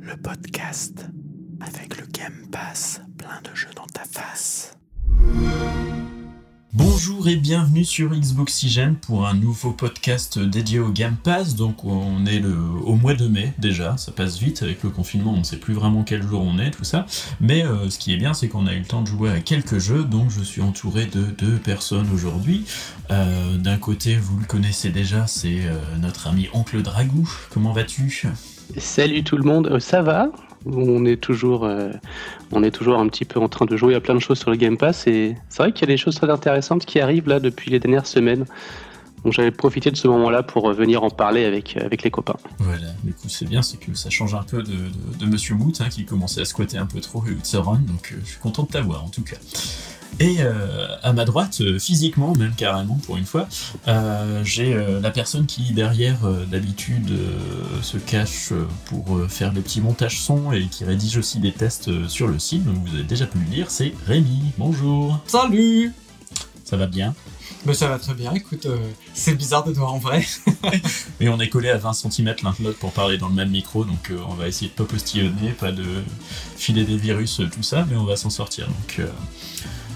le podcast avec le Game Pass, plein de jeux dans ta face. Bonjour et bienvenue sur Xboxygène pour un nouveau podcast dédié au Game Pass. Donc on est au mois de mai déjà, ça passe vite avec le confinement, on ne sait plus vraiment quel jour on est, tout ça. Mais euh, ce qui est bien, c'est qu'on a eu le temps de jouer à quelques jeux, donc je suis entouré de deux personnes aujourd'hui. Euh, D'un côté, vous le connaissez déjà, c'est euh, notre ami Oncle Dragou. Comment vas-tu? Salut tout le monde, Euh, ça va? On est, toujours, euh, on est toujours un petit peu en train de jouer à plein de choses sur le Game Pass et c'est vrai qu'il y a des choses très intéressantes qui arrivent là depuis les dernières semaines. Donc j'avais profité de ce moment-là pour euh, venir en parler avec, avec les copains. Voilà, du coup c'est bien, c'est que ça change un peu de, Monsieur Moot hein, qui commençait à squatter un peu trop Utzeron, donc euh, je suis content de t'avoir en tout cas. Et euh, à ma droite, euh, physiquement même carrément pour une fois, euh, j'ai euh, la personne qui derrière d'habitude se cache pour faire des petits montages son et qui rédige aussi des tests sur le site, donc vous avez déjà pu le lire, c'est Rémi. Bonjour, Salut ça va bien? Ben ça va très bien, écoute, euh, c'est bizarre de te voir en vrai. Et on est collé à 20 cm l'un de l'autre pour parler dans le même micro, donc euh, on va essayer de pas postillonner, pas de filer des virus, tout ça, mais on va s'en sortir. Donc, euh,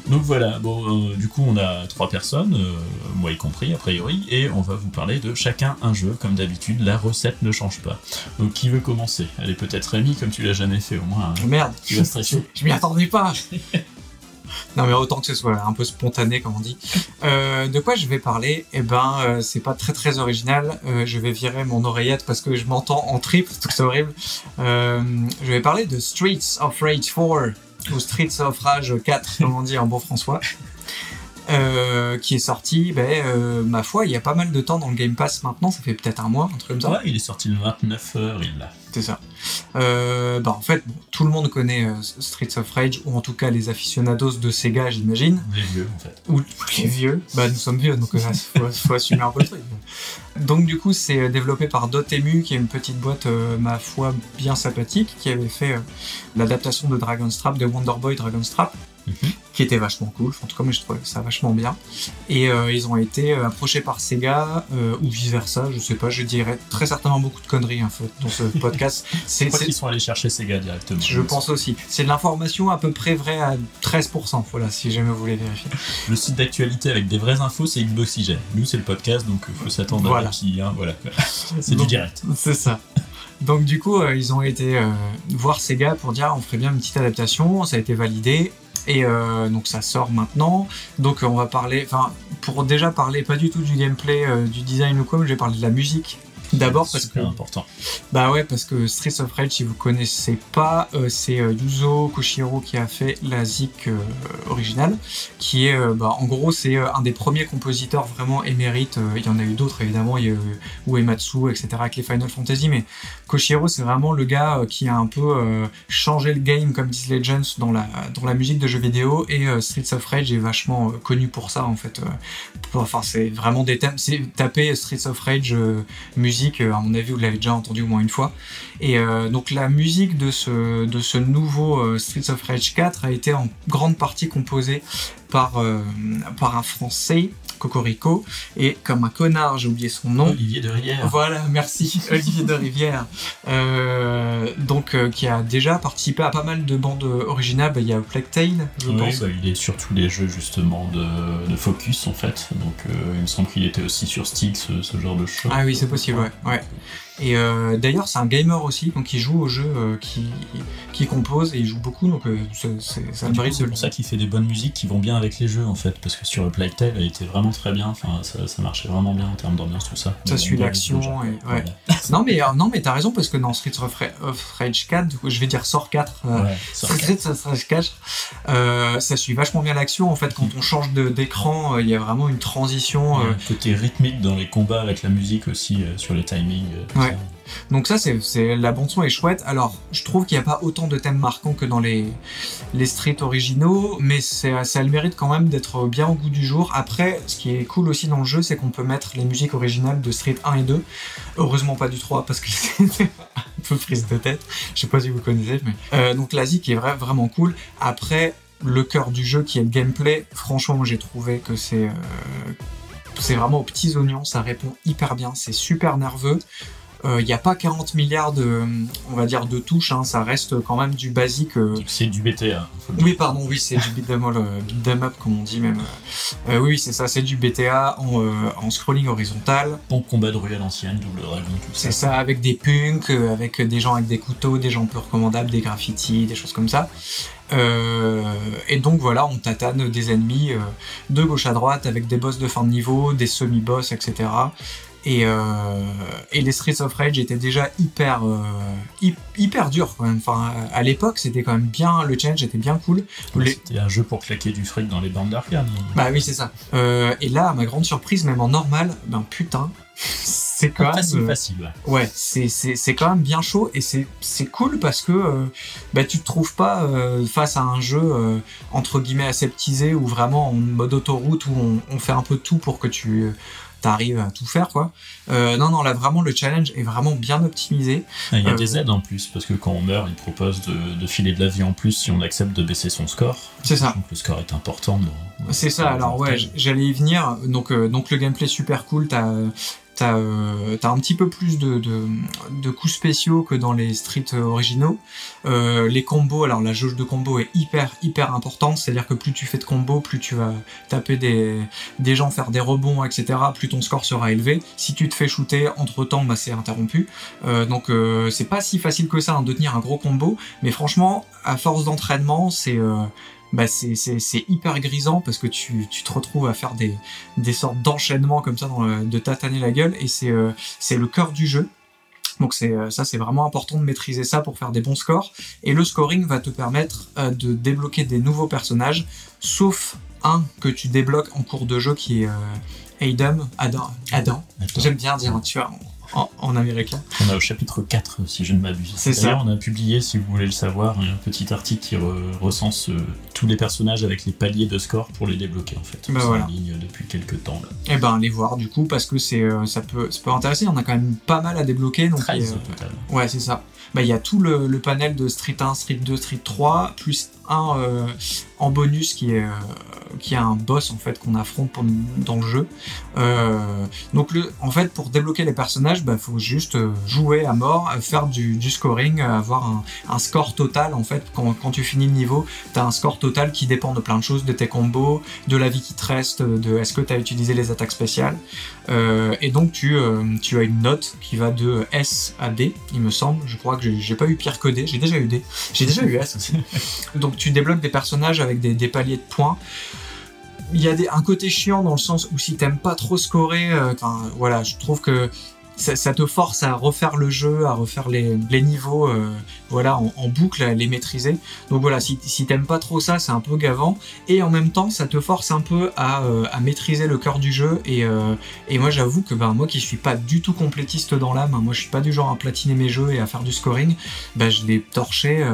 donc voilà, bon, euh, du coup on a trois personnes, euh, moi y compris a priori, et on va vous parler de chacun un jeu, comme d'habitude, la recette ne change pas. Donc qui veut commencer? Allez peut-être Rémi, comme tu l'as jamais fait au moins, hein, Merde, tu vas stresser. je m'y attendais pas Non mais autant que ce soit un peu spontané comme on dit. Euh, de quoi je vais parler? Eh ben euh, c'est pas très très original. Euh, je vais virer mon oreillette parce que je m'entends en triple, c'est horrible. Je vais parler de Streets of Rage 4 ou Streets of Rage 4 comme on dit en bon François. Euh, qui est sorti, ben, euh, ma foi, il y a pas mal de temps dans le Game Pass maintenant, ça fait peut-être un mois, un truc comme ça. Ouais, il est sorti le 29 avril là. C'est ça. Euh, bah en fait, bon, tout le monde connaît Streets of Rage, ou en tout cas les aficionados de Sega, j'imagine. Les vieux en fait. Ou les vieux. Bah nous sommes vieux, donc il faut, faut assumer un peu le truc. Donc du coup, c'est développé par Dotemu, qui est une petite boîte, ma foi, bien sympathique, qui avait fait l'adaptation de Dragon's Trap, de Wonder Boy Dragon's Trap Mhm. Qui était vachement cool. En tout cas, moi, je trouvais ça vachement bien. Et euh, ils ont été euh, approchés par Sega euh, ou vice versa, je sais pas. Je dirais très certainement beaucoup de conneries en fait dans ce podcast. C'est, qu'ils sont allés chercher Sega directement. je pense aussi. C'est de l'information à peu près vraie à 13%. Voilà, si jamais vous voulez vérifier. Le site d'actualité avec des vraies infos, c'est Xboxygène. Nous, c'est le podcast, donc il faut s'attendre Voilà. à qui, hein, voilà. C'est du direct. C'est ça. Donc du coup, euh, ils ont été euh, voir Sega pour dire on ferait bien une petite adaptation. Ça a été validé. Et euh, donc ça sort maintenant. Donc on va parler, enfin pour déjà parler pas du tout du gameplay, du design ou quoi, mais je vais parler de la musique. D'abord parce que important. Bah ouais, parce que Streets of Rage, si vous connaissez pas, euh, c'est euh, Yuzo Koshiro qui a fait la zik euh, originale, qui est, euh, bah, en gros, c'est un des premiers compositeurs vraiment émérites. euh, il y en a eu d'autres, évidemment, il y a eu Uematsu, etc., avec les Final Fantasy, mais Koshiro, c'est vraiment le gars qui a un peu changé le game, comme disent Legends, dans la, dans la musique de jeux vidéo, et Streets of Rage est vachement connu pour ça, en fait. Enfin, c'est vraiment des thèmes. C'est taper Streets of Rage euh, euh, à mon avis, vous l'avez déjà entendu au moins une fois. Et euh, donc la musique de ce, de ce nouveau euh, Streets of Rage 4 a été en grande partie composée par un Français, Cocorico, et comme un connard, j'ai oublié son nom. Olivier de Rivière. Voilà, merci, Olivier de Rivière. Euh, donc, euh, qui a déjà participé à pas mal de bandes originales. Bah, Il y a Plague Tale, je Oui, pense. bah, il est sur tous les jeux justement de, de Focus en fait. Donc euh, il me semble qu'il était aussi sur Stick, ce, ce genre de choses. Ah oui, c'est possible, ouais. ouais. Et euh, d'ailleurs, c'est un gamer aussi, donc il joue au jeu euh, qui, qui compose et il joue beaucoup, donc euh, c'est- c'est- ça mérite C'est pour ça qu'il fait des bonnes musiques qui vont bien avec les jeux en fait, parce que sur le Plague Tale, elle était vraiment très bien, enfin ça, ça marchait vraiment bien en termes d'ambiance, tout ça. Ça suit l'action et ouais. Non mais euh, non mais t'as raison parce que dans Streets of, Ra- of Rage 4, du coup, je vais dire Sort 4, euh, Ouais, ça Streets of Rage 4, euh, ça suit vachement bien l'action. En fait, quand on change de- d'écran, il y a vraiment une transition. Un côté rythmique dans les combats avec la musique aussi sur les timings. Ouais. Donc ça, c'est, la bande son est chouette. Alors, je trouve qu'il n'y a pas autant de thèmes marquants que dans les les streets originaux, mais ça a le mérite quand même d'être bien au goût du jour. Après, ce qui est cool aussi dans le jeu, c'est qu'on peut mettre les musiques originales de Street 1 et 2. Heureusement pas du 3 parce que c'était un peu prise de tête. Je sais pas si vous connaissez, mais euh, donc l'Asie qui est vra- vraiment cool. Après, le cœur du jeu qui est le gameplay, franchement, j'ai trouvé que c'est euh, c'est vraiment aux petits oignons, ça répond hyper bien, c'est super nerveux. Il n'y a pas 40 milliards de, on va dire, de touches, hein, ça reste quand même du basique. euh, C'est du BTA. dire. oui, pardon, oui, c'est du beat 'em all, euh, beat up, comme on dit même. Euh, oui, c'est ça, c'est du BTA en, euh, en scrolling horizontal. Bon combat de rue à l'ancienne, double dragon, tout ça. C'est ça, avec des punks, euh, avec des gens avec des couteaux, des gens peu recommandables, des graffitis, des choses comme ça. Euh, et donc voilà, on tatane des ennemis euh, de gauche à droite avec des boss de fin de niveau, des semi-boss, etc. Et, euh, et les Streets of Rage étaient déjà hyper, euh, hy- hyper durs quand même. Enfin, à l'époque, c'était quand même bien, le challenge était bien cool. Ouais, Les- C'était un jeu pour claquer du fric dans les bandes d'arcade. Bah oui, c'est ça. Euh, et là, à ma grande surprise, même en normal, ben putain, c'est quand même. Facile, euh, facile, ouais. Ouais, c'est, c'est, c'est quand même bien chaud et c'est, c'est cool parce que euh, bah, tu te trouves pas euh, face à un jeu euh, entre guillemets aseptisé ou vraiment en mode autoroute où on, on fait un peu tout pour que tu arrives à tout faire quoi. Non non là vraiment le challenge est vraiment bien optimisé. Il y a des aides en plus, parce que quand on meurt, il propose de, de filer de la vie en plus si on accepte de baisser son score. C'est ça. Donc le score est important. dans- C'est ça, alors ouais, j'allais y venir. Donc, donc le gameplay super cool, t'as t'as euh, t'as un petit peu plus de, coups spéciaux que dans les streets euh, originaux. Euh, les combos, alors la jauge de combo est hyper hyper importante, c'est-à-dire que plus tu fais de combos, plus tu vas taper des, gens, faire des rebonds, etc., plus ton score sera élevé. Si tu te fais shooter, entre-temps, bah, c'est interrompu. Donc c'est pas si facile que ça hein, de tenir un gros combo, mais franchement, à force d'entraînement, c'est... bah c'est, c'est, c'est hyper grisant parce que tu, tu te retrouves à faire des, des sortes d'enchaînements comme ça, dans le- de tataner la gueule, et c'est, euh, c'est le cœur du jeu. Donc c'est, euh, ça, c'est vraiment important de maîtriser ça pour faire des bons scores. Et le scoring va te permettre euh, de débloquer des nouveaux personnages, sauf un que tu débloques en cours de jeu qui est Adam. Adam. Adam. Attends, J'aime bien dire, tu vois, en, en américain. On a au chapitre 4, si je ne m'abuse. C'est ça. On a publié, si vous voulez le savoir, un petit article qui re- recense tous les personnages avec les paliers de score pour les débloquer, en fait. Bah voilà. en ligne depuis quelques temps, là. Eh ben, allez voir du coup, parce que c'est, euh, ça, peut, ça peut intéresser. On a quand même pas mal à débloquer. Donc, 13 il y a- au total. Ouais, c'est ça. Bah, il y a tout le, le panel de Street 1, Street 2, Street 3, plus un euh, en bonus qui est, euh, qui est un boss en fait qu'on affronte pendant- dans le jeu. Euh, donc le, en fait, pour débloquer les personnages, bah, faut juste euh, jouer à mort, euh, faire du, du scoring, euh, avoir un, un score total en fait. Quand, quand tu finis le niveau, t'as un score total qui dépend de plein de choses, de tes combos, de la vie qui te reste, de est-ce que t'as utilisé les attaques spéciales. Euh, et donc tu, euh, tu as une note qui va de S à D, il me semble. Je crois que j'ai- pas eu pire que D, j'ai déjà eu D. J'ai déjà eu S aussi. Donc tu débloques des personnages avec des, des paliers de points. Il y a des, un côté chiant dans le sens où si t'aimes pas trop scorer, euh, voilà, je trouve que ça, ça te force à refaire le jeu, à refaire les, niveaux, euh, voilà, en, boucle, à les maîtriser. Donc voilà, si, si t'aimes pas trop ça, c'est un peu gavant. Et en même temps, ça te force un peu à, euh, maîtriser le cœur du jeu. Et, euh, et moi, j'avoue que ben, moi qui suis pas du tout complétiste dans l'âme, hein, moi je suis pas du genre à platiner mes jeux et à faire du scoring, ben, je l'ai torché.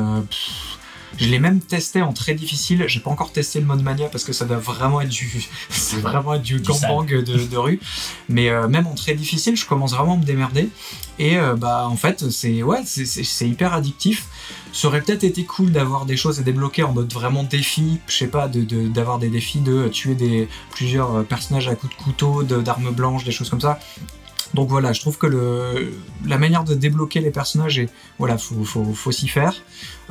Je l'ai même testé en très difficile. J'ai pas encore testé le mode mania parce que ça doit vraiment être du, c'est vraiment être du gangbang de, de rue. Mais euh, même en très difficile, je commence vraiment à me démerder. Et euh, bah en fait, c'est ouais, c'est- hyper addictif. Ça aurait peut-être été cool d'avoir des choses à débloquer en mode vraiment défi, je sais pas, de- de- d'avoir des défis de tuer des plusieurs euh, personnages à coups de couteau, d'armes blanches, des choses comme ça. Donc voilà, je trouve que le, la manière de débloquer les personnages est voilà, faut, faut, faut s'y faire.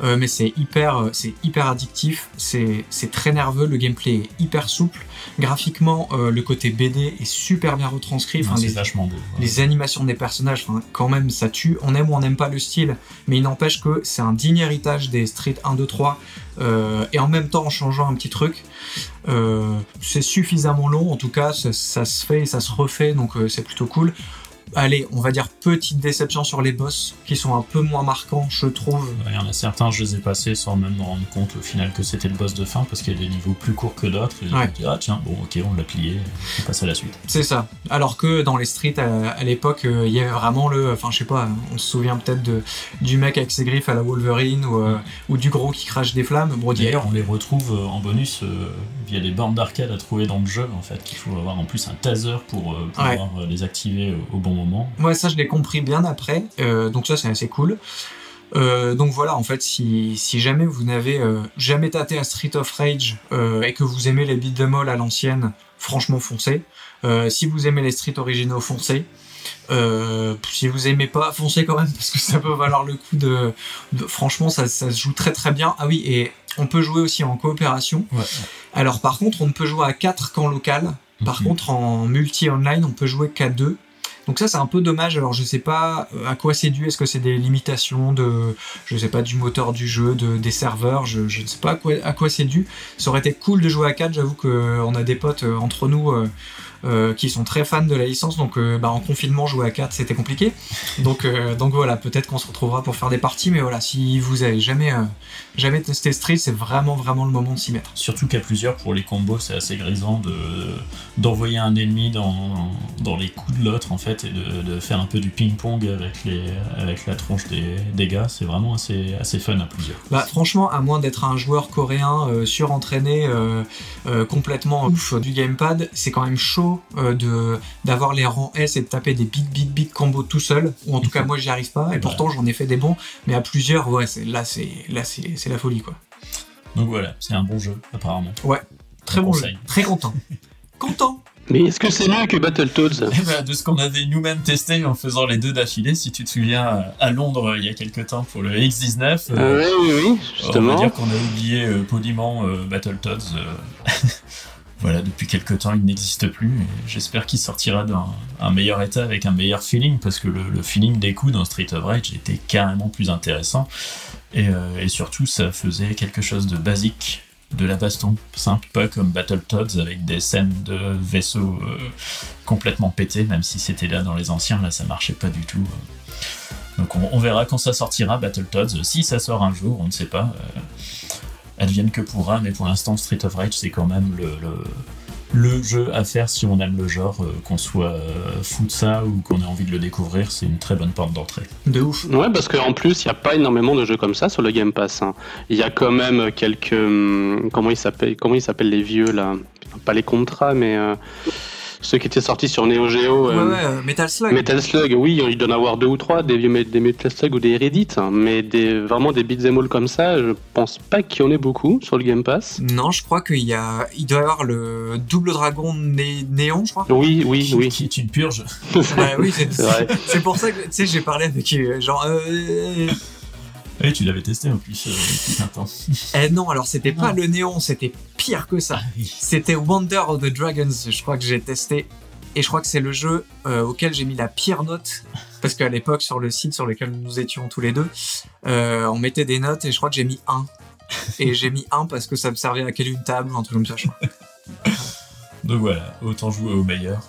Euh, mais c'est hyper, euh, c'est hyper addictif, c'est c'est très nerveux, le gameplay est hyper souple. Graphiquement, euh, le côté BD est super bien retranscrit. Enfin, Non, C'est les, vachement beau. les animations des personnages, enfin, quand même, ça tue. On aime ou on n'aime pas le style, mais il n'empêche que c'est un digne héritage des Street 1, 2, 3, euh, et en même temps en changeant un petit truc. Euh, c'est suffisamment long, en tout cas, ça, se fait et ça se refait, donc euh, c'est plutôt cool. Allez, on va dire petite déception sur les boss, qui sont un peu moins marquants, je trouve. Il y en a certains, je les ai passés sans même me rendre compte au final que c'était le boss de fin parce qu'il y a des niveaux plus courts que d'autres. Et Ouais. dis, ah tiens, bon, ok, on l'a plié, on passe à la suite. C'est ça. Alors que dans les streets à, à l'époque, euh, il y avait vraiment le. Enfin, je sais pas, on se souvient peut-être de, du mec avec ses griffes à la Wolverine ou, euh, ou du gros qui crache des flammes. Bon, D'ailleurs, on les retrouve euh, en bonus euh, via des bornes d'arcade à trouver dans le jeu, en fait, qu'il faut avoir en plus un taser pour pouvoir les activer au, au bon moment. Ouais, ça je l'ai compris bien après, euh, donc ça c'est assez cool. Euh, donc voilà, en fait, si, si jamais vous n'avez euh, jamais tâté à Street of Rage euh, et que vous aimez les beat'em all à l'ancienne, franchement foncez. Si vous aimez les streets originaux, foncez. Si vous aimez pas, foncez quand même parce que ça peut valoir le coup de. de- franchement, ça, ça se joue très très bien. Ah oui, et on peut jouer aussi en coopération. Ouais. Alors par contre, on ne peut jouer à 4 qu'en local. Par Mhm. contre, en multi-online, on peut jouer qu'à 2. Donc ça, c'est un peu dommage. Alors je sais pas euh, à quoi c'est dû. Est-ce que c'est des limitations de, je sais pas, du moteur du jeu, de, des serveurs? Je, ne sais pas à quoi, c'est dû. Ça aurait été cool de jouer à 4. J'avoue qu'on a des potes euh, entre nous euh, euh, qui sont très fans de la licence. Donc euh, bah, en confinement, jouer à 4, c'était compliqué. Donc, euh, donc voilà, peut-être qu'on se retrouvera pour faire des parties. Mais voilà, si vous avez jamais, euh, jamais testé Street, c'est vraiment, vraiment le moment de s'y mettre. Surtout qu'à plusieurs, pour les combos, c'est assez grisant de d'envoyer un ennemi dans, dans les coups de l'autre, en fait, et de, de faire un peu du ping-pong avec, les, avec la tronche des, des gars. C'est vraiment assez, assez fun à plusieurs. Bah franchement, à moins d'être un joueur coréen euh, surentraîné, euh, euh, complètement ouf du gamepad, c'est quand même chaud euh, de d'avoir les rangs S et de taper des big big big combos tout seul. Ou en tout cas moi j'y arrive pas. Et pourtant j'en ai fait des bons, mais à plusieurs, ouais, là c'est là c'est la folie quoi. Donc voilà, c'est un bon jeu, apparemment. Très On bon jeu, conseille. très content, content. Mais est-ce que c'est mieux que Battletoads Eh ben, de ce qu'on avait nous-mêmes testé en faisant les deux d'affilée, si tu te souviens, à Londres il y a quelques temps pour le X19, euh, Euh, Oui, oui, oui, on va justement. dire qu'on a oublié euh, poliment euh, Battletoads. euh, voilà, depuis quelques temps, il n'existe plus. J'espère qu'il sortira dans un meilleur état avec un meilleur feeling, parce que le, le feeling des coups dans Street of Rage était carrément plus intéressant. Et, euh, et surtout, ça faisait quelque chose de basique, de la baston, simple, pas comme Battletoads avec des scènes de vaisseaux euh, complètement pétés, même si c'était là dans les anciens, là ça marchait pas du tout. Donc on, verra quand ça sortira, Battletoads, si ça sort un jour, on ne sait pas. euh, advienne que pourra, mais pour l'instant Street of Rage c'est quand même le, le jeu à faire si on aime le genre, euh, qu'on soit euh, fou de ça ou qu'on ait envie de le découvrir, c'est une très bonne porte d'entrée. De ouf. Ouais, parce qu'en plus, il n'y a pas énormément de jeux comme ça sur le Game Pass. hein. Il y a quand même quelques. hum, Comment ils s'appellent Comment ils s'appellent les vieux là? Pas les contrats, mais euh, ceux qui étaient sortis sur Neo Geo. Ouais euh, ouais, euh, Metal Slug. Metal Slug, oui, il doit en avoir deux ou trois, des Metal Slug ou des Reddit, hein, mais des, vraiment des beat'em all comme ça, je pense pas qu'il y en ait beaucoup sur le Game Pass. Non, je crois qu'il y a, il doit y avoir le double dragon né- néon, je crois. Oui, oui, Qui, oui. qui est une purge. Ouais, oui, c'est pour ça que tu sais, j'ai parlé avec euh, genre. euh, Oui, tu l'avais testé en plus euh, depuis un temps. Eh non, alors c'était pas Non. le néon, c'était pire que ça. Ah oui. C'était Wonder of the Dragons, je crois que j'ai testé. Et je crois que c'est le jeu euh, auquel j'ai mis la pire note. Parce qu'à l'époque, sur le site sur lequel nous étions tous les deux, euh, on mettait des notes et je crois que j'ai mis 1. Et j'ai mis 1 parce que ça me servait à caler une table ou un truc comme ça, je crois. Donc voilà, autant jouer au meilleur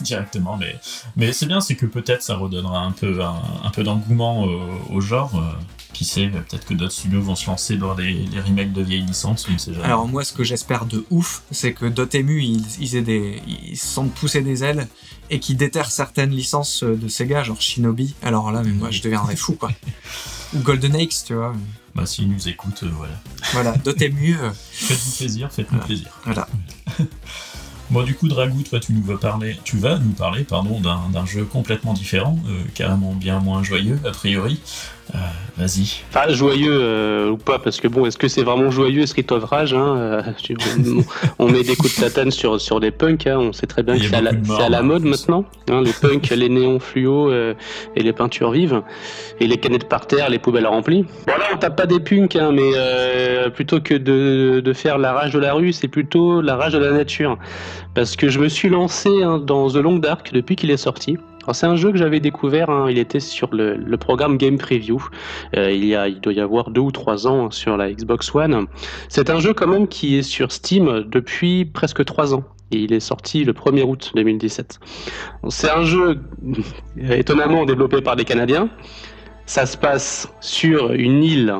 directement, mais, mais c'est bien, c'est que peut-être ça redonnera un peu, un, un peu d'engouement au, au genre. Qui sait, peut-être que d'autres studios vont se lancer dans des, des remakes de vieilles licences, on ne sait jamais. Alors moi, ce que j'espère de ouf, c'est que Dotemu, ils, ils, aient des, ils se sentent pousser des ailes et qu'ils déterrent certaines licences euh, de Sega, genre Shinobi. Alors là, mais moi, je deviendrais fou, quoi. Ou Golden Axe, tu vois. Bah, s'ils nous écoutent, euh, voilà. Voilà, Dotemu, euh, Faites-vous plaisir, faites-nous Voilà. plaisir. voilà. Bon, du coup, Dragou, toi, tu nous vas parler, tu vas nous parler, pardon, d'un d'un jeu complètement différent, euh, carrément bien moins joyeux, a priori. Euh, Vas-y. Enfin, joyeux euh, ou pas, parce que bon, est-ce que c'est vraiment joyeux Street of Rage hein, euh, on, met des coups de tatane sur, sur des punks, hein, on sait très bien que c'est à, la- à hein, mode maintenant, hein, les punks, les néons fluo euh, et les peintures vives, et les canettes par terre, les poubelles remplies. Bon là, on tape pas des punks, hein, mais plutôt que de, de faire la rage de la rue, c'est plutôt la rage de la nature. Parce que je me suis lancé hein, dans The Long Dark depuis qu'il est sorti. C'est un jeu que j'avais découvert, hein, il était sur le, programme Game Preview. Euh, il, doit y avoir deux ou trois ans sur la Xbox One. C'est un jeu quand même qui est sur Steam depuis presque trois ans. Il est sorti le 1er août 2017. C'est un jeu étonnamment développé par des Canadiens. Ça se passe sur une île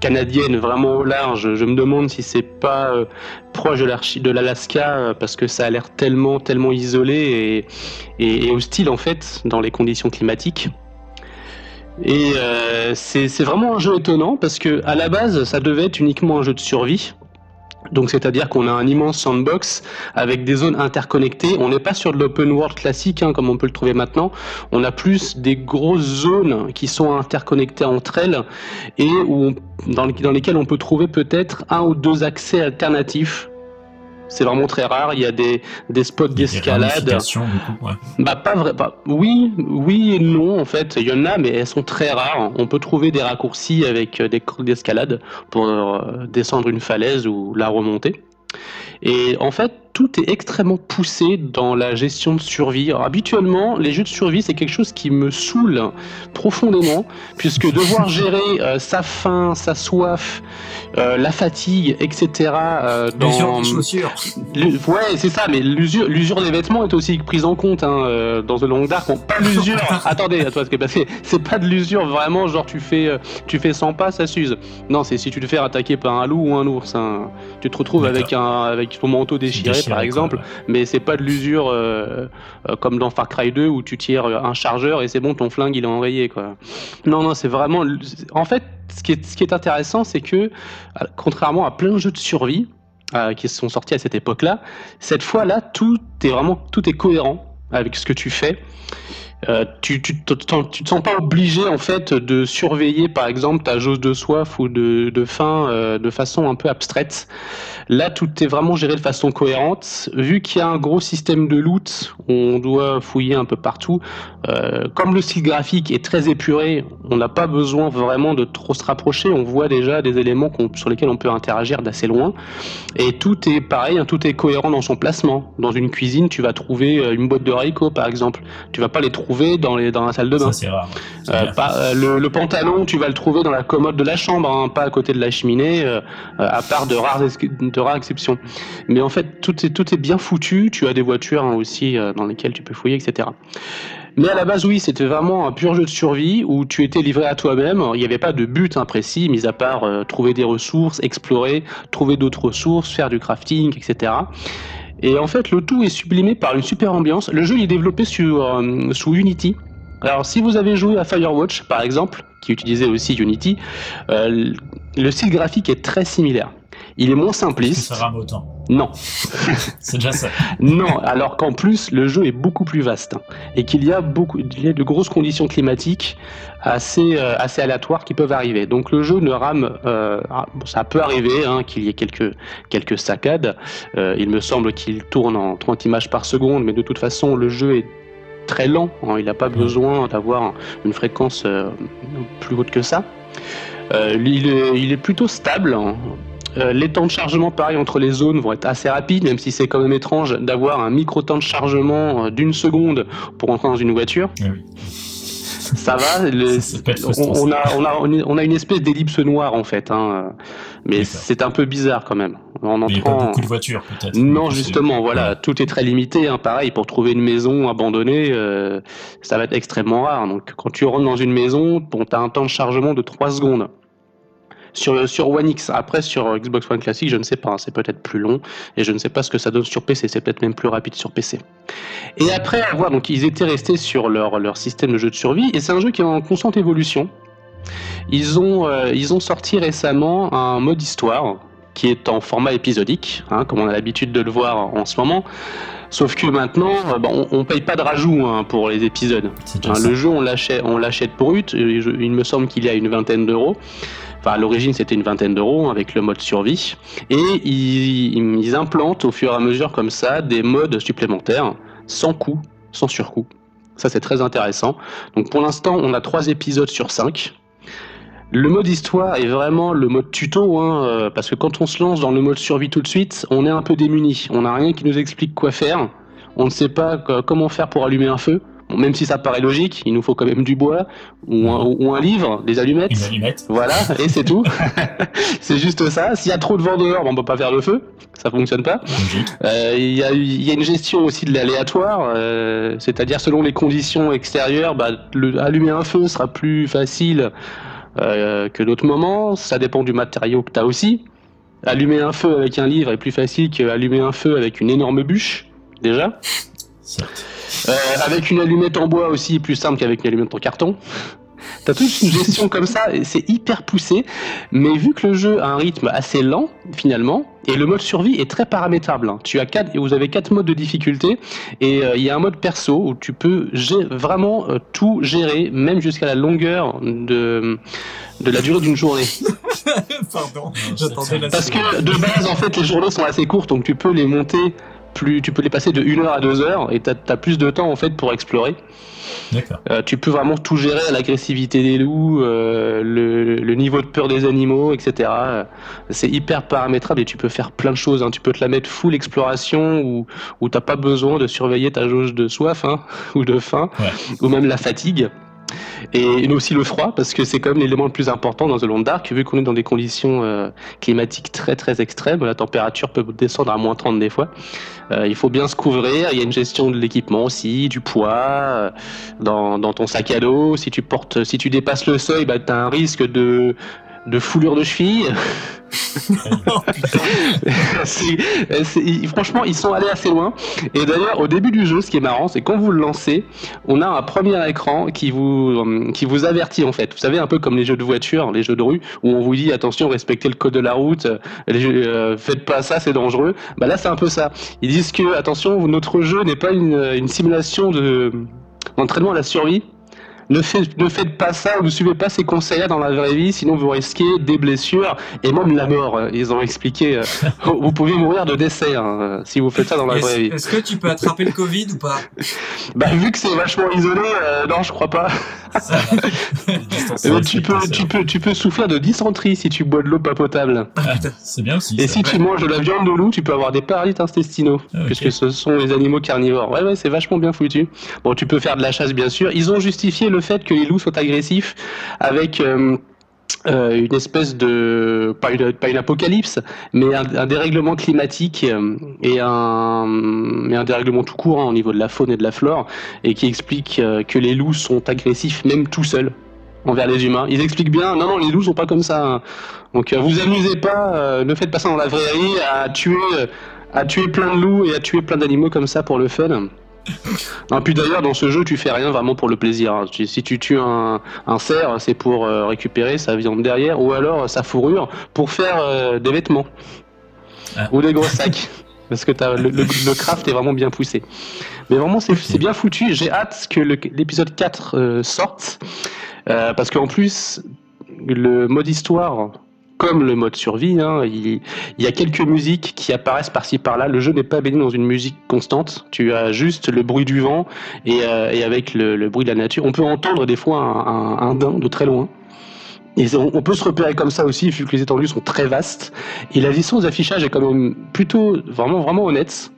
canadienne vraiment au large. Je me demande si c'est pas euh, proche de l'Alaska euh, parce que ça a l'air tellement tellement isolé et, hostile en fait dans les conditions climatiques. Et euh, c'est vraiment un jeu étonnant parce que à la base ça devait être uniquement un jeu de survie. Donc c'est-à-dire qu'on a un immense sandbox avec des zones interconnectées. On n'est pas sur de l'open world classique hein, comme on peut le trouver maintenant. On a plus des grosses zones qui sont interconnectées entre elles et où dans lesquelles on peut trouver peut-être un ou deux accès alternatifs c'est vraiment très rare. Il y a des, des spots d'escalade. ouais. Bah pas vrai. Bah, oui, oui et non en fait. Il y en a, mais elles sont très rares. On peut trouver des raccourcis avec euh, des creux d'escalade pour euh, descendre une falaise ou la remonter. Et en fait, tout est extrêmement poussé dans la gestion de survie. Alors, habituellement, les jeux de survie, c'est quelque chose qui me saoule profondément, puisque devoir gérer euh, sa faim, sa soif, euh, la fatigue, etc. euh, L'usure dans... des chaussures. Ouais, c'est ça, mais l'usure, l'usure des vêtements est aussi prise en compte hein, dans The Long Dark. Bon, pas l'usure. Attendez, parce que c'est pas de l'usure vraiment, genre tu fais, tu fais 100 pas, ça s'use. Non, c'est si tu te fais attaquer par un loup ou un ours. hein. Tu te retrouves avec un, avec ton manteau Déchiré, par exemple, mais c'est pas de l'usure euh, euh, comme dans Far Cry 2 où tu tires un chargeur et c'est bon, ton flingue il est enrayé quoi. Non, non, c'est vraiment. En fait, ce qui est, ce qui est intéressant, c'est que contrairement à plein de jeux de survie euh, qui sont sortis à cette époque-là, cette fois-là, tout est vraiment tout est cohérent avec ce que tu fais. Euh, tu, tu, te- sens pas obligé en fait de surveiller par exemple ta jauge de soif ou de, faim euh, de façon un peu abstraite. Là, tout est vraiment géré de façon cohérente. Vu qu'il y a un gros système de loot, on doit fouiller un peu partout. Euh, comme le style graphique est très épuré, on n'a pas besoin vraiment de trop se rapprocher. On voit déjà des éléments sur lesquels on peut interagir d'assez loin. Et tout est pareil, hein, tout est cohérent dans son placement. Dans une cuisine, tu vas trouver une boîte de haricots, par exemple. Tu vas pas les trouver dans, les, dans la salle de bain. Ça, c'est rare. Euh, pas- euh, le, le pantalon, tu vas le trouver dans la commode de la chambre, hein, pas à côté de la cheminée, euh, à part de rares, de rares exceptions. Mais en fait, tout est, tout est bien foutu. Tu as des voitures hein, aussi euh, dans lesquelles tu peux fouiller, etc. Mais à la base, oui, c'était vraiment un pur jeu de survie où tu étais livré à toi-même. Il n'y avait pas de but hein, précis, mis à part euh, trouver des ressources, explorer, trouver d'autres ressources, faire du crafting, etc. Et en fait, le tout est sublimé par une super ambiance. Le jeu est développé euh, sous Unity. Alors, si vous avez joué à Firewatch, par exemple, qui utilisait aussi Unity, euh, le style graphique est très similaire. Il est moins simpliste. ça rame autant. Non, C'est déjà ça. non. Alors qu'en plus, le jeu est beaucoup plus vaste hein, et qu'il y a beaucoup, il y a de grosses conditions climatiques assez, euh, assez aléatoires qui peuvent arriver. Donc le jeu ne rame, euh, ça peut arriver hein, qu'il y ait quelques, quelques saccades. Euh, il me semble qu'il tourne en 30 images par seconde, mais de toute façon, le jeu est très lent. hein, il n'a pas besoin d'avoir une fréquence plus haute que ça. Euh, il, est, il est plutôt stable. hein. Euh, les temps de chargement, pareil, entre les zones vont être assez rapides, même si c'est quand même étrange d'avoir un micro temps de chargement euh, d'une seconde pour entrer dans une voiture. Oui, oui. Ça va. le- Ça, ça peut être on, a, on, a, on a- une espèce d'ellipse noire en fait, hein, mais c'est un peu bizarre quand même. En Mais il n'y a pas entrant, beaucoup de voitures, peut-être. non, justement, voilà, tout est très limité. Hein, pareil, pour trouver une maison abandonnée, euh, ça va être extrêmement rare. Donc, quand tu rentres dans une maison, bon, tu as un temps de chargement de 3 secondes. Sur, sur One X, après sur Xbox One Classic, je ne sais pas, hein, c'est peut-être plus long, et je ne sais pas ce que ça donne sur PC, c'est peut-être même plus rapide sur PC. Et après avoir, donc ils étaient restés sur leur, leur système de jeu de survie, et c'est un jeu qui est en constante évolution. Ils ont, euh, ils ont sorti récemment un mode histoire, qui est en format épisodique, hein, comme on a l'habitude de le voir en ce moment. Sauf que maintenant, euh, on, on paye pas de rajout hein, pour les épisodes. Hein, le jeu, on l'achète, on l'achète brut. et je- il me semble qu'il y a une vingtaine d'euros. À l'origine, c'était une vingtaine d'euros avec le mode survie. Et ils, implantent au fur et à mesure comme ça des modes supplémentaires, sans coût, sans surcoût. Ça, c'est très intéressant. Donc, pour l'instant, on a trois épisodes sur cinq. Le mode histoire est vraiment le mode tuto, hein, euh, parce que quand on se lance dans le mode survie tout de suite, on est un peu démuni. On n'a rien qui nous explique quoi faire. On ne sait pas co- comment faire pour allumer un feu. Bon, même si ça paraît logique, il nous faut quand même du bois ou un, ou un livre, des allumettes. Une allumette. Voilà, et c'est tout. c'est juste ça. S'il y a trop de vent dehors, ben, on peut pas faire le feu. Ça fonctionne pas. Euh, Il y, a, il y a une gestion aussi de l'aléatoire, euh, c'est-à-dire selon les conditions extérieures, bah, le- allumer un feu sera plus facile euh, que d'autres moments. Ça dépend du matériau que tu as aussi. Allumer un feu avec un livre est plus facile qu'allumer un feu avec une énorme bûche, déjà. Euh, avec une allumette en bois aussi, plus simple qu'avec une allumette en carton. T'as toute une gestion comme ça, et c'est hyper poussé, mais vu que le jeu a un rythme assez lent, finalement, et le mode survie est très paramétrable. hein. Tu as quatre, vous avez quatre modes de difficulté, et euh, il y a un mode perso où tu peux gé- vraiment euh, tout gérer, même jusqu'à la longueur de, de la durée d'une journée. Pardon, j'attendais la Parce que de base, en fait, les journées sont assez courtes, donc tu peux les monter plus, tu peux les passer de 1 heure à 2 heures, et t'as as plus de temps en fait pour explorer. Euh, tu peux vraiment tout gérer, l'agressivité des loups, euh, le, le niveau de peur des animaux, etc. C'est hyper paramétrable et tu peux faire plein de choses. hein. Tu peux te la mettre full exploration où, où t'as pas besoin de surveiller ta jauge de soif hein, ou de faim Ouais. ou même la fatigue. Et aussi le froid, parce que c'est quand même l'élément le plus important dans The Long Dark, vu qu'on est dans des conditions euh, climatiques très très extrêmes, la température peut descendre à moins 30 des fois. Euh, il faut bien se couvrir, il y a une gestion de l'équipement aussi, du poids, euh, dans, ton sac à dos. Si tu portes, si tu dépasses le seuil, bah, tu as un risque de, de foulure de cheville. Oh, ils- franchement, ils sont allés assez loin. Et d'ailleurs, au début du jeu, ce qui est marrant, c'est quand vous le lancez, on a un premier écran qui vous, hum, qui vous avertit en fait. Vous savez, un peu comme les jeux de voiture, les jeux de rue, où on vous dit attention, respectez le code de la route, euh, les jeux- euh, faites pas ça, c'est dangereux. Bah là, c'est un peu ça. Ils disent que attention, notre jeu n'est pas une, une simulation de d'entraînement à la survie. Ne, fait- ne faites pas ça, ne suivez pas ces conseils-là dans la vraie vie, sinon vous risquez des blessures et même la mort. Ils ont expliqué, euh, vous pouvez mourir de décès hein, si vous faites ça dans la vraie vie. est-ce que tu peux attraper le Covid ou pas? Bah vu que c'est vachement isolé, euh, non je crois pas. Ça- Mais tu peux, respectées, tu peux, tu peux souffrir de dysenterie si tu bois de l'eau pas potable. Ah, c'est bien aussi. Et ça. si tu manges de la viande de loup, tu peux avoir des parasites intestinaux, Ah, puisque ce sont les animaux carnivores. Ouais, ouais, c'est vachement bien foutu. Bon, tu peux faire de la chasse, bien sûr. Ils ont justifié le fait que les loups soient agressifs avec euh, euh, une espèce de pas une, apocalypse, mais un, dérèglement climatique euh, et un, mais un dérèglement tout court hein, au niveau de la faune et de la flore, et qui explique que les loups sont agressifs même tout seuls envers les humains. Ils expliquent bien, non, non, les loups sont pas comme ça. hein. Donc euh, vous amusez pas, euh, ne faites pas ça dans la vraie vie, à tuer, à tuer plein de loups et à tuer plein d'animaux comme ça pour le fun. Non, puis d'ailleurs, dans ce jeu, tu fais rien vraiment pour le plaisir. hein. Si tu tues un, un cerf, c'est pour euh, récupérer sa viande derrière, ou alors euh, sa fourrure pour faire euh, des vêtements Ah. ou des gros sacs. Parce que le, le, le craft est vraiment bien poussé. Mais vraiment, c'est bien foutu. J'ai hâte que l'épisode 4 euh, sorte. Euh, parce qu'en plus, le mode histoire, comme le mode survie, hein, il, y a quelques musiques qui apparaissent par-ci par-là. Le jeu n'est pas baigné dans une musique constante. Tu as juste le bruit du vent et, euh, avec le, bruit de la nature. On peut entendre des fois un, un, daim de très loin. Et on, peut se repérer comme ça aussi, vu que les étendues sont très vastes. Et la distance d'affichage est quand même plutôt, vraiment, vraiment honnête.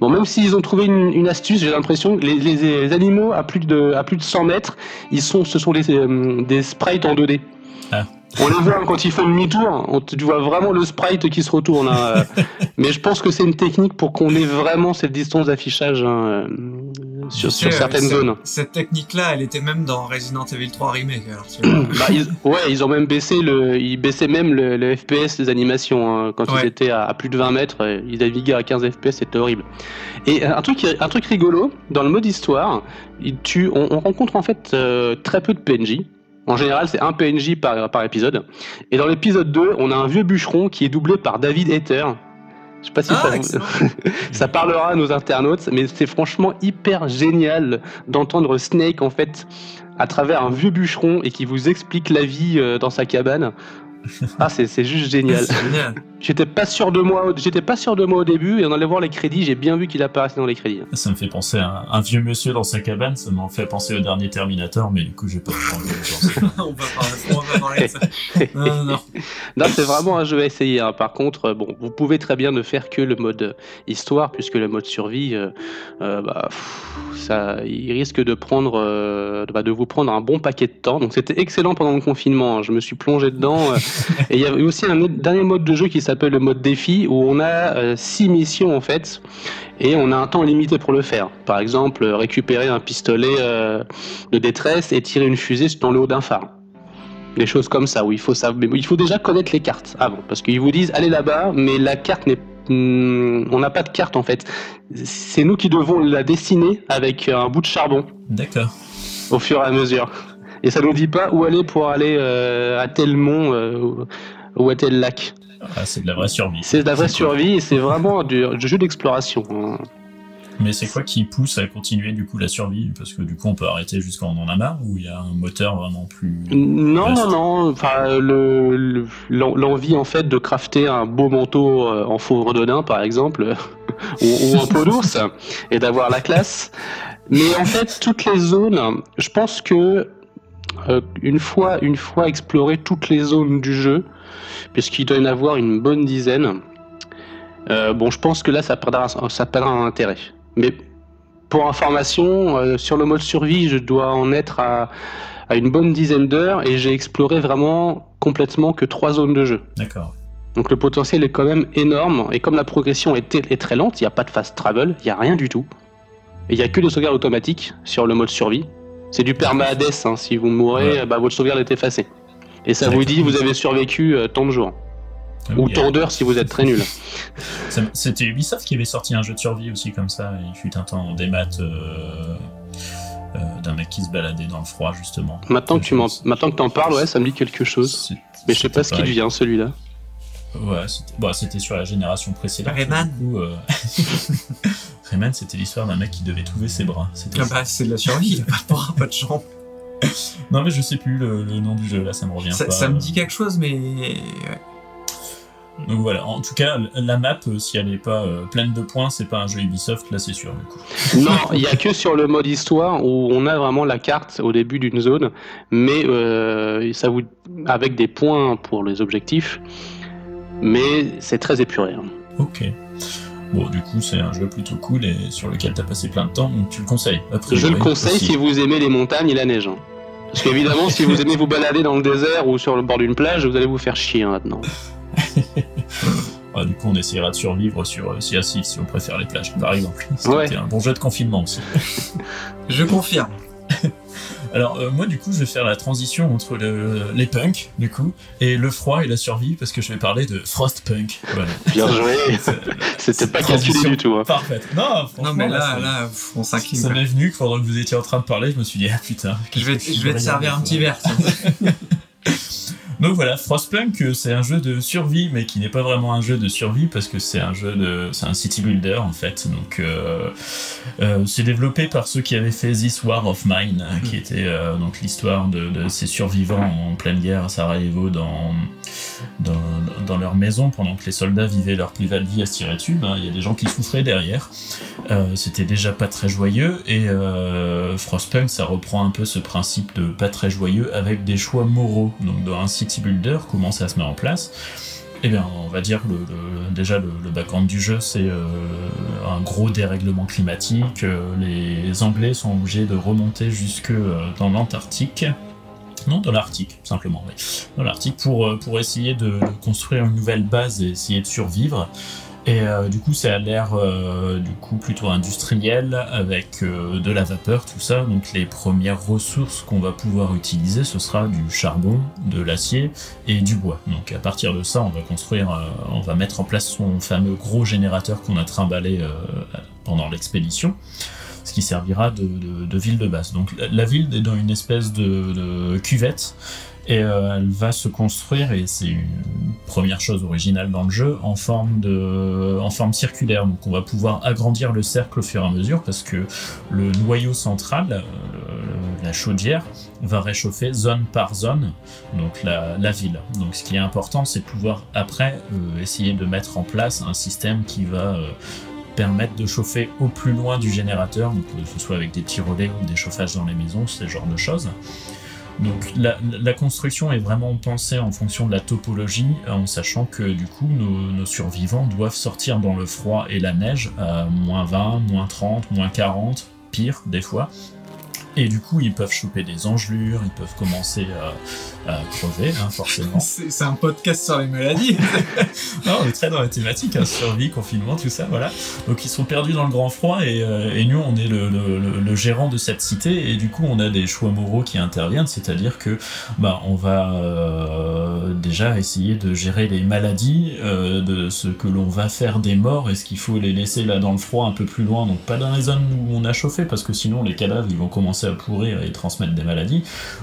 Bon, même s'ils ont trouvé une, astuce, j'ai l'impression que les, animaux à plus de, à plus de 100 mètres, ils sont, ce sont des, euh, des sprites en 2D. Ah. On les voit quand ils font demi-tour, on- tu vois vraiment le sprite qui se retourne. hein. Mais je pense que c'est une technique pour qu'on ait vraiment cette distance d'affichage hein, sur, certaines cette- zones. Cette technique-là, elle était même dans Resident Evil 3 Remake. Alors. Bah, ils, ouais, ils ont même baissé le, ils baissaient même le, le FPS des animations hein. quand Ouais. ils étaient à, à plus de 20 mètres, euh, ils naviguaient à 15 FPS, c'était horrible. Et euh, un truc, un truc rigolo dans le mode histoire, tu, on, on rencontre en fait euh, très peu de PNJ. En général, c'est un PNJ par, par épisode. Et dans l'épisode 2, on a un vieux bûcheron qui est doublé par David Hater. Je sais pas si Ah, ça, ça parlera à nos internautes, mais c'est franchement hyper génial d'entendre Snake en fait à travers un vieux bûcheron et qui vous explique la vie euh, dans sa cabane. Ah, c'est c'est juste génial. C'est génial. J'étais pas sûr de moi, au- j'étais pas sûr de moi au début et en allant voir les crédits, j'ai bien vu qu'il apparaissait dans les crédits. Ça me fait penser à un, un vieux monsieur dans sa cabane, ça m'en fait penser au dernier Terminator, mais du coup, je vais pas on, va parler, on va parler de ça. Non, non, non. Non, c'est vraiment un jeu à essayer. hein. Par contre, bon, vous pouvez très bien ne faire que le mode euh, histoire, puisque le mode survie, euh, euh, bah, pff, ça, il risque de prendre, euh, bah, de vous prendre un bon paquet de temps. Donc, c'était excellent pendant le confinement. hein. Je me suis plongé dedans. euh, et il y avait aussi un autre- dernier mode de jeu qui s'appelle le mode défi, où on a euh, six missions en fait, et on a un temps limité pour le faire. Par exemple, euh, récupérer un pistolet euh, de détresse et tirer une fusée dans le haut d'un phare. Des choses comme ça, où il faut, savoir, il faut déjà connaître les cartes avant, parce qu'ils vous disent allez là-bas, mais la carte n'est Hmm, on n'a pas de carte en fait. C'est nous qui devons la dessiner avec un bout de charbon D'accord. au fur et à mesure. Et ça nous dit pas où aller pour aller euh, à tel mont euh, ou- à tel lac. Ah, c'est de la vraie survie. C'est de la vraie survie et c'est vraiment du, du jeu d'exploration. hein. Mais c'est quoi qui pousse à continuer du coup la survie? Parce que du coup on peut arrêter jusqu'à on en a marre ou il y a un moteur vraiment plus. Non, Vaste? non, non. Enfin, le- le- l'en- l'envie en fait de crafter un beau manteau euh, en faux redodin, par exemple, ou, ou en peau d'ours, et d'avoir la classe. Mais en fait, toutes les zones, je pense que euh, une fois, une fois exploré toutes les zones du jeu, puisqu'il doit y en avoir une bonne dizaine, euh, bon, je pense que là, ça perdra, ça perdra un intérêt. Mais pour information, euh, sur le mode survie, je dois en être à à une bonne dizaine d'heures et j'ai exploré vraiment complètement que trois zones de jeu. D'accord. Donc le potentiel est quand même énorme et comme la progression est, est très lente, il n'y a pas de fast travel, il n'y a rien du tout. Il n'y a que des sauvegardes automatiques sur le mode survie. C'est du perma-hades, hein. si vous mourrez, Ouais. bah, votre sauvegarde est effacée. Et ça vous dit vous avez survécu euh, tant de jours. Ou Ok. tant d'heures si vous êtes très nul. C'était Ubisoft qui avait sorti un jeu de survie aussi comme ça, et il fut un temps en démat euh, euh, d'un mec qui se baladait dans le froid justement. Maintenant que tu m'en, maintenant que t'en parles, ouais, ça me dit quelque chose. Mais je sais pas ce qu'il devient celui-là. Ouais, c'était bah, c'était sur la génération précédente. Rayman. Du coup, euh, Rayman, c'était l'histoire d'un mec qui devait trouver ses bras. C'était Ah bah, c'est de la survie, il a pas de bras, pas de jambes. Non, mais je sais plus le, le nom du jeu là, ça me revient Ça, pas. ça me dit quelque chose, mais. ouais. Donc voilà, en tout cas, la map, euh, si elle est pas euh, pleine de points, c'est pas un jeu Ubisoft, là c'est sûr du coup. Non, il y a que sur le mode histoire où on a vraiment la carte au début d'une zone, mais euh, ça vous avec des points pour les objectifs, mais c'est très épuré. hein. Ok. Bon, du coup, c'est un jeu plutôt cool et sur lequel t'as passé plein de temps, donc tu le conseilles. Après, Je le conseille si vous aimez les montagnes et la neige. hein. Parce qu'évidemment, si vous aimez vous balader dans le désert ou sur le bord d'une plage, vous allez vous faire chier hein, maintenant. Ah, du coup, on essaiera de survivre sur euh, Sea of Thieves, si on préfère les plages, par exemple. C'était Ouais. un bon jeu de confinement aussi. Je confirme. Alors, euh, moi, du coup, je vais faire la transition entre le- les punks, du coup, et le froid et la survie, parce que je vais parler de Frostpunk. Voilà. Bien joué. C'était pas calculé Transition du tout. hein. Parfaite. Non, franchement, Non, mais là, ça- là, on s'incline. Ça m'est venu que pendant que vous étiez en train de parler, je me suis dit, ah putain. Je vais, je vais te servir un petit verre. Donc voilà, Frostpunk, euh, c'est un jeu de survie, mais qui n'est pas vraiment un jeu de survie parce que c'est un jeu de, c'est un city builder en fait. Donc euh, euh, c'est développé par ceux qui avaient fait This War of Mine, hein, qui était euh, donc l'histoire de, de ces survivants en pleine guerre à Sarajevo dans, dans dans leur maison pendant que les soldats vivaient leur plus vie à se tirer dessus. Ben, il y a des gens qui souffraient derrière. C'était déjà pas très joyeux et Frostpunk ça reprend un peu ce principe de pas très joyeux avec des choix moraux. Donc dans un city builder, comment ça se met en place Eh bien, on va dire le, déjà le, le background du jeu, c'est euh, un gros dérèglement climatique. Euh, les Anglais sont obligés de remonter jusque euh, dans l'Antarctique. Non, dans l'Arctique, simplement, oui. Dans l'Arctique pour, essayer de construire une nouvelle base et essayer de survivre. Et euh, du coup, c'est à l'ère euh, du coup plutôt industrielle avec euh, de la vapeur, tout ça. Donc les premières ressources qu'on va pouvoir utiliser, ce sera du charbon, de l'acier et du bois. Donc à partir de ça, on va construire, euh, on va mettre en place son fameux gros générateur qu'on a trimballé euh, pendant l'expédition. Ce qui servira de, de- de ville de base. Donc la, la ville est dans une espèce de, de cuvette et euh, elle va se construire et c'est une première chose originale dans le jeu en forme de en forme circulaire donc on va pouvoir agrandir le cercle au fur et à mesure parce que le noyau central euh, le- la chaudière va réchauffer zone par zone donc la, la ville donc ce qui est important c'est pouvoir après euh, essayer de mettre en place un système qui va euh, permettre de chauffer au plus loin du générateur, donc que ce soit avec des petits relais ou des chauffages dans les maisons, ce genre de choses. Donc la, construction est vraiment pensée en fonction de la topologie, en sachant que du coup nos, survivants doivent sortir dans le froid et la neige à moins 20, moins 30, moins 40, pire des fois. Et du coup ils peuvent choper des engelures, ils peuvent commencer à, à crever, hein, forcément. C'est un podcast sur les maladies. Non, on est très dans la thématique, hein, survie, confinement, tout ça, voilà. Donc ils sont perdus dans le grand froid et, euh, et nous, on est le, le- le- le gérant de cette cité et du coup, on a des choix moraux qui interviennent, c'est-à-dire que bah, on va euh, déjà essayer de gérer les maladies, euh, de ce que l'on va faire des morts, est-ce qu'il faut les laisser là dans le froid un peu plus loin, donc pas dans les zones où on a chauffé, parce que sinon les cadavres ils vont commencer à pourrir et transmettre des maladies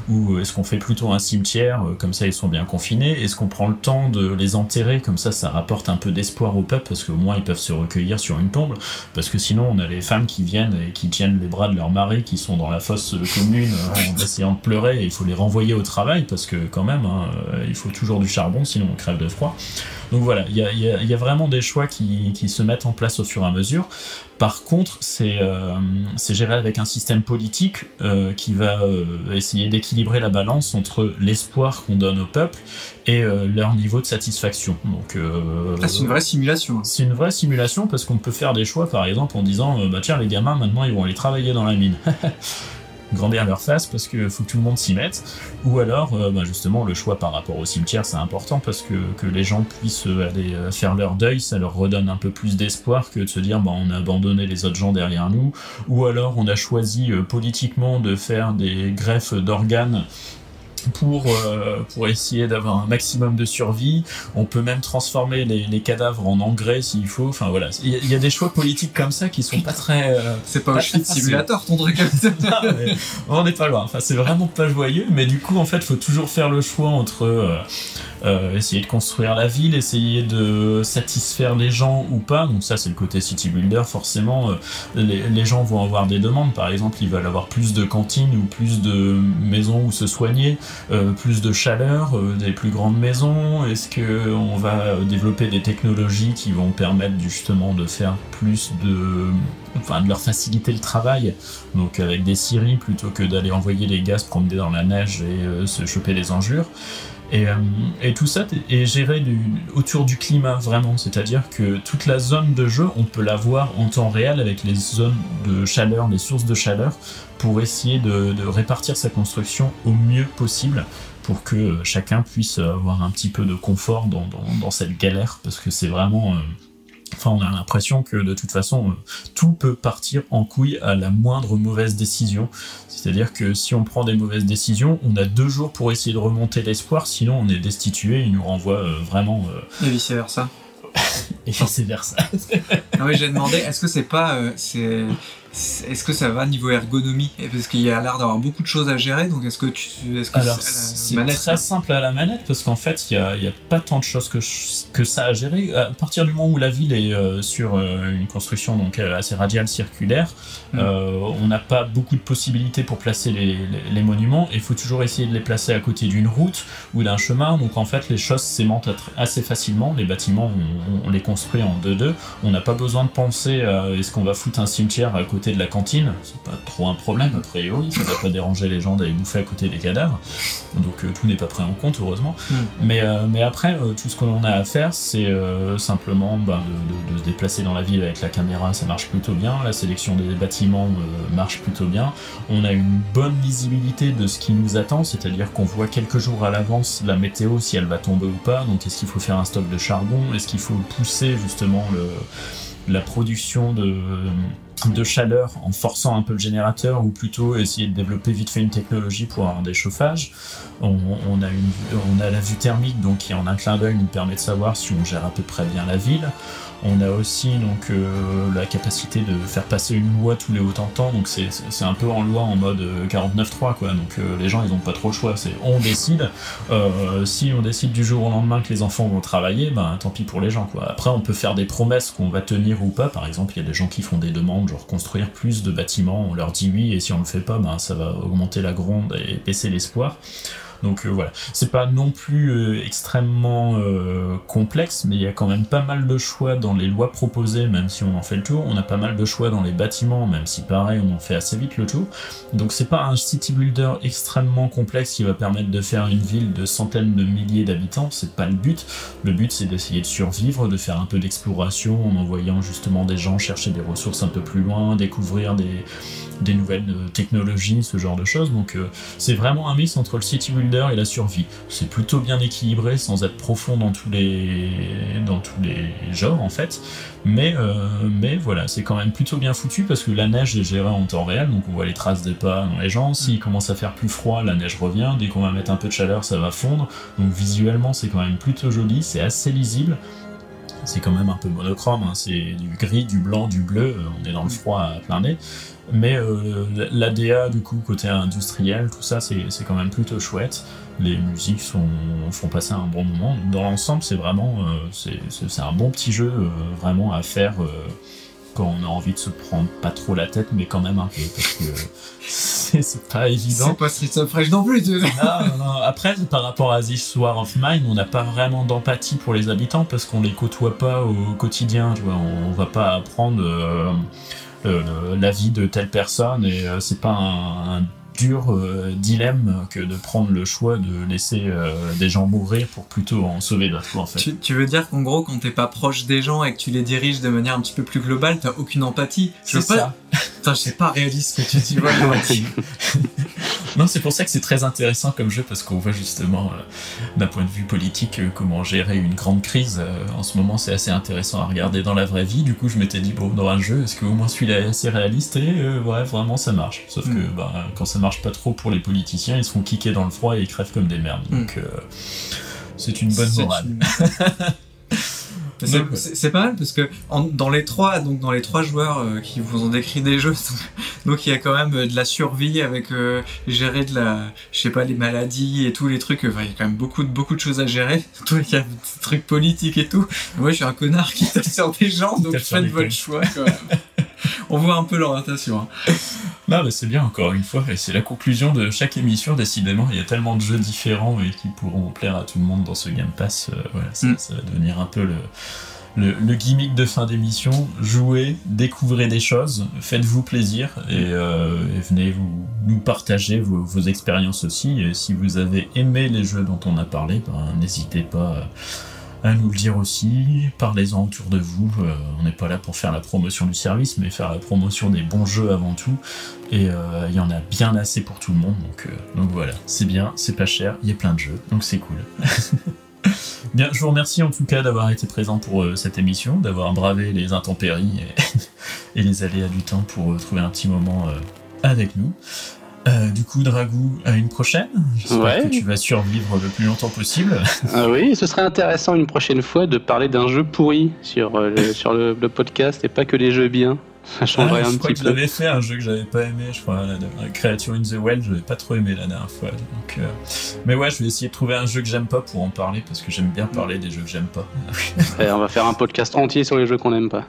Ou est-ce qu'on fait plutôt un cimetière, euh, comme ça ils sont bien confinés Est-ce qu'on prend le temps de les enterrer, comme ça ça rapporte un peu d'espoir au peuple, parce qu'au moins ils peuvent se recueillir sur une tombe Parce que sinon on a les femmes qui viennent et qui tiennent les bras de leur mari, qui sont dans la fosse commune en essayant de pleurer, et il faut les renvoyer au travail, parce que quand même, hein, il faut toujours du charbon, sinon on crève de froid. Donc voilà, il y a, vraiment des choix qui, se mettent en place au fur et à mesure. Par contre, c'est euh, géré avec un système politique euh, qui va euh, essayer d'équilibrer la balance entre l'espoir qu'on donne au peuple et leur niveau de satisfaction. Donc, ah, c'est une vraie simulation. Hein. C'est une vraie simulation parce qu'on peut faire des choix, par exemple, en disant bah tiens les gamins maintenant ils vont aller travailler dans la mine. grandir leur face parce qu'il faut que tout le monde s'y mette. Ou alors, euh, bah, justement, le choix par rapport au cimetière, c'est important parce que, que les gens puissent euh, aller euh, faire leur deuil, ça leur redonne un peu plus d'espoir que de se dire bah, on a abandonné les autres gens derrière nous. Ou alors, on a choisi politiquement de faire des greffes d'organes pour, euh, pour essayer d'avoir un maximum de survie. On peut même transformer les, les cadavres en engrais s'il faut. Enfin voilà, il y, a des choix politiques comme ça qui sont pas très. Euh, c'est pas, un Simulator ton truc. on n'est pas loin. Enfin, c'est vraiment pas joyeux, mais du coup, en fait, faut toujours faire le choix entre euh, essayer de construire la ville, essayer de satisfaire les gens ou pas. Donc ça, c'est le côté city builder. Forcément, euh, les, les, gens vont avoir des demandes. Par exemple, ils veulent avoir plus de cantines ou plus de maisons où se soigner, euh, plus de chaleur, des plus grandes maisons. Est-ce que on va développer des technologies qui vont permettre justement de faire plus de enfin de leur faciliter le travail, donc avec des scieries plutôt que d'aller envoyer les gars se promener dans la neige et se choper des enjures. Euh, et, tout ça est géré autour du climat, vraiment. C'est-à-dire que toute la zone de jeu, on peut la voir en temps réel avec les zones de chaleur, les sources de chaleur, pour essayer de, répartir sa construction au mieux possible pour que chacun puisse avoir un petit peu de confort dans, cette galère, parce que c'est vraiment... Euh, Enfin, on a l'impression que de toute façon, euh, tout peut partir en couille à la moindre mauvaise décision. C'est-à-dire que si on prend des mauvaises décisions, on a deux jours pour essayer de remonter l'espoir, sinon on est destitué, il nous renvoie euh, vraiment. Euh, Et vice versa. Et vice versa. ah oui, j'ai demandé, est-ce que c'est pas, c'est, est-ce que ça va niveau ergonomie? Parce qu'il y a l'air d'avoir beaucoup de choses à gérer, donc est-ce que tu. Est-ce que c'est très simple à la manette parce qu'en fait, il n'y a, pas tant de choses que, que ça à gérer. À partir du moment où la ville est euh, sur euh, une construction donc euh, assez radiale, circulaire, mm. on n'a pas beaucoup de possibilités pour placer les, les, monuments et il faut toujours essayer de les placer à côté d'une route ou d'un chemin. Donc en fait, les choses s'aimantent assez facilement. Les bâtiments, on, on les construit en 2-2. On n'a pas besoin de penser à est-ce qu'on va foutre un cimetière à côté de la cantine, c'est pas trop un problème a priori, ça va pas déranger les gens d'aller bouffer à côté des cadavres, donc euh, tout n'est pas pris en compte heureusement. Mais, euh, mais après, euh, tout ce qu'on a à faire, c'est simplement bah, de, se déplacer dans la ville avec la caméra, ça marche plutôt bien, la sélection des bâtiments marche plutôt bien, on a une bonne visibilité de ce qui nous attend, c'est-à-dire qu'on voit quelques jours à l'avance la météo si elle va tomber ou pas, donc est-ce qu'il faut faire un stock de charbon, est-ce qu'il faut pousser justement le la production de, de chaleur en forçant un peu le générateur ou plutôt essayer de développer vite fait une technologie pour avoir des chauffages. On, a, une, on a la vue thermique donc qui en un clin d'œil nous permet de savoir si on gère à peu près bien la ville. On a aussi donc euh, la capacité de faire passer une loi tous les autant de temps, donc c'est un peu en loi en mode 49.3 euh, quoi. Donc euh, les gens ils ont pas trop le choix, c'est on décide. si on décide du jour au lendemain que les enfants vont travailler, ben tant pis pour les gens quoi. Après on peut faire des promesses qu'on va tenir ou pas. Par exemple il y a des gens qui font des demandes genre construire plus de bâtiments, on leur dit oui et si on le fait pas, ben ça va augmenter la gronde et baisser l'espoir. Donc euh, voilà, c'est pas non plus euh, extrêmement euh, complexe, mais il y a quand même pas mal de choix dans les lois proposées, même si on en fait le tour. On a pas mal de choix dans les bâtiments, même si pareil, on en fait assez vite le tour. Donc c'est pas un city builder extrêmement complexe qui va permettre de faire une ville de centaines de milliers d'habitants, c'est pas le but. Le but c'est d'essayer de survivre, de faire un peu d'exploration en envoyant justement des gens chercher des ressources un peu plus loin, découvrir des nouvelles technologies, ce genre de choses. Donc c'est vraiment un mix entre le city builder et la survie. C'est plutôt bien équilibré sans être profond dans tous les, dans tous les genres en fait. Mais, euh, mais voilà, c'est quand même plutôt bien foutu parce que la neige est gérée en temps réel, donc on voit les traces des pas dans les gens. S'il commence à faire plus froid, la neige revient. Dès qu'on va mettre un peu de chaleur, ça va fondre. Donc visuellement, c'est quand même plutôt joli, c'est assez lisible. c'est quand même un peu monochrome, hein. c'est du gris, du blanc, du bleu, on est dans le froid à plein nez. Mais euh, l'ADA, du coup, côté industriel, tout ça, c'est quand même plutôt chouette. Les musiques sont, font passer un bon moment. Dans l'ensemble, c'est vraiment euh, c'est- un bon petit jeu euh, vraiment à faire quand on a envie de se prendre pas trop la tête, mais quand même un peu, parce que c'est pas évident. C'est pas Streets of Rage non plus. tu- Non, non, non. Après, par rapport à This War of Mine, on n'a pas vraiment d'empathie pour les habitants parce qu'on les côtoie pas au quotidien. Tu vois, on, on va pas apprendre euh, le- le- la vie de telle personne et euh, c'est pas un dur euh, dilemme que de prendre le choix de laisser euh, des gens mourir pour plutôt en sauver d'autres. En fait. Tu, tu veux dire qu'en gros, quand t'es pas proche des gens et que tu les diriges de manière un petit peu plus globale, t'as aucune empathie? Je veux C'est pas. Putain, c'est pas réaliste ce que tu dis. ouais. Non, c'est pour ça que c'est très intéressant comme jeu parce qu'on voit justement, euh, d'un point de vue politique, comment gérer une grande crise. En ce moment, c'est assez intéressant à regarder dans la vraie vie. Du coup, je m'étais dit, bon, dans un jeu, est-ce qu'au moins celui-là est assez réaliste? Et ouais, vraiment, ça marche. Sauf Mm. que bah, quand ça marche pas trop pour les politiciens, ils se font kicker dans le froid et ils crèvent comme des merdes. Mm. Donc, euh, c'est une bonne morale. une- C'est- pas mal parce que en- dans les trois, donc dans les trois joueurs euh, qui vous ont décrit des jeux, donc il y a quand même euh, de la survie avec euh, gérer de la, je sais pas, les maladies et tous les trucs. Enfin, il y a quand même beaucoup de beaucoup de choses à gérer. Toi, il y a des trucs politiques et tout. Moi, je suis un connard qui tape sur des gens, donc faites votre choix. Quand même. On voit un peu l'orientation. hein. Non, mais c'est bien, encore une fois, et c'est la conclusion de chaque émission, décidément. Il y a tellement de jeux différents et qui pourront plaire à tout le monde dans ce Game Pass. euh, voilà, ça, Mm. ça va devenir un peu le, le, le gimmick de fin d'émission. Jouez, découvrez des choses, faites-vous plaisir et, euh, et venez vous, nous partager vos, vos expériences aussi. Et si vous avez aimé les jeux dont on a parlé, ben, n'hésitez pas. À- nous le dire aussi, parlez-en autour de vous, Euh, on n'est pas là pour faire la promotion du service, mais faire la promotion des bons jeux avant tout, et euh, il y en a bien assez pour tout le monde, donc, euh, donc voilà, c'est bien, c'est pas cher, il y a plein de jeux, donc c'est cool. bien, je vous remercie en tout cas d'avoir été présent pour cette émission, d'avoir bravé les intempéries et, et les aléas du temps pour trouver un petit moment avec nous. Euh, du coup, Dragou, à une prochaine. J'espère Ouais. que tu vas survivre le plus longtemps possible. Ah oui, ce serait intéressant une prochaine fois de parler d'un jeu pourri sur, euh, le, sur le, le podcast et pas que des jeux bien. Ça changerait Ah, un je crois que l'avais fait, un jeu que j'avais pas aimé, je crois, la, la Creature in the Wild, je l'avais pas trop aimé la dernière fois. Donc, euh, Mais ouais, je vais essayer de trouver un jeu que j'aime pas pour en parler, parce que j'aime bien parler des jeux que j'aime pas. Et on va faire un podcast entier sur les jeux qu'on n'aime pas.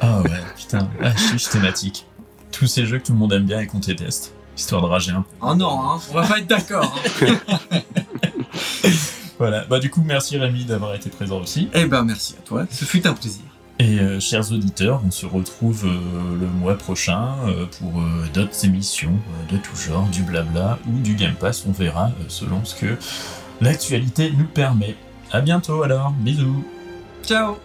Ah ouais, putain, la chiche thématique. Tous ces jeux que tout le monde aime bien et qu'on déteste, histoire de rager un peu. Oh non, hein, on va pas être d'accord. hein. Voilà, bah du coup, merci Rémi d'avoir été présent aussi. Eh ben merci à toi, ce fut un plaisir. Et euh, chers auditeurs, on se retrouve euh, le mois prochain euh, pour d'autres émissions de tout genre, du blabla ou du Game Pass, on verra selon ce que l'actualité nous permet. À bientôt alors, bisous Ciao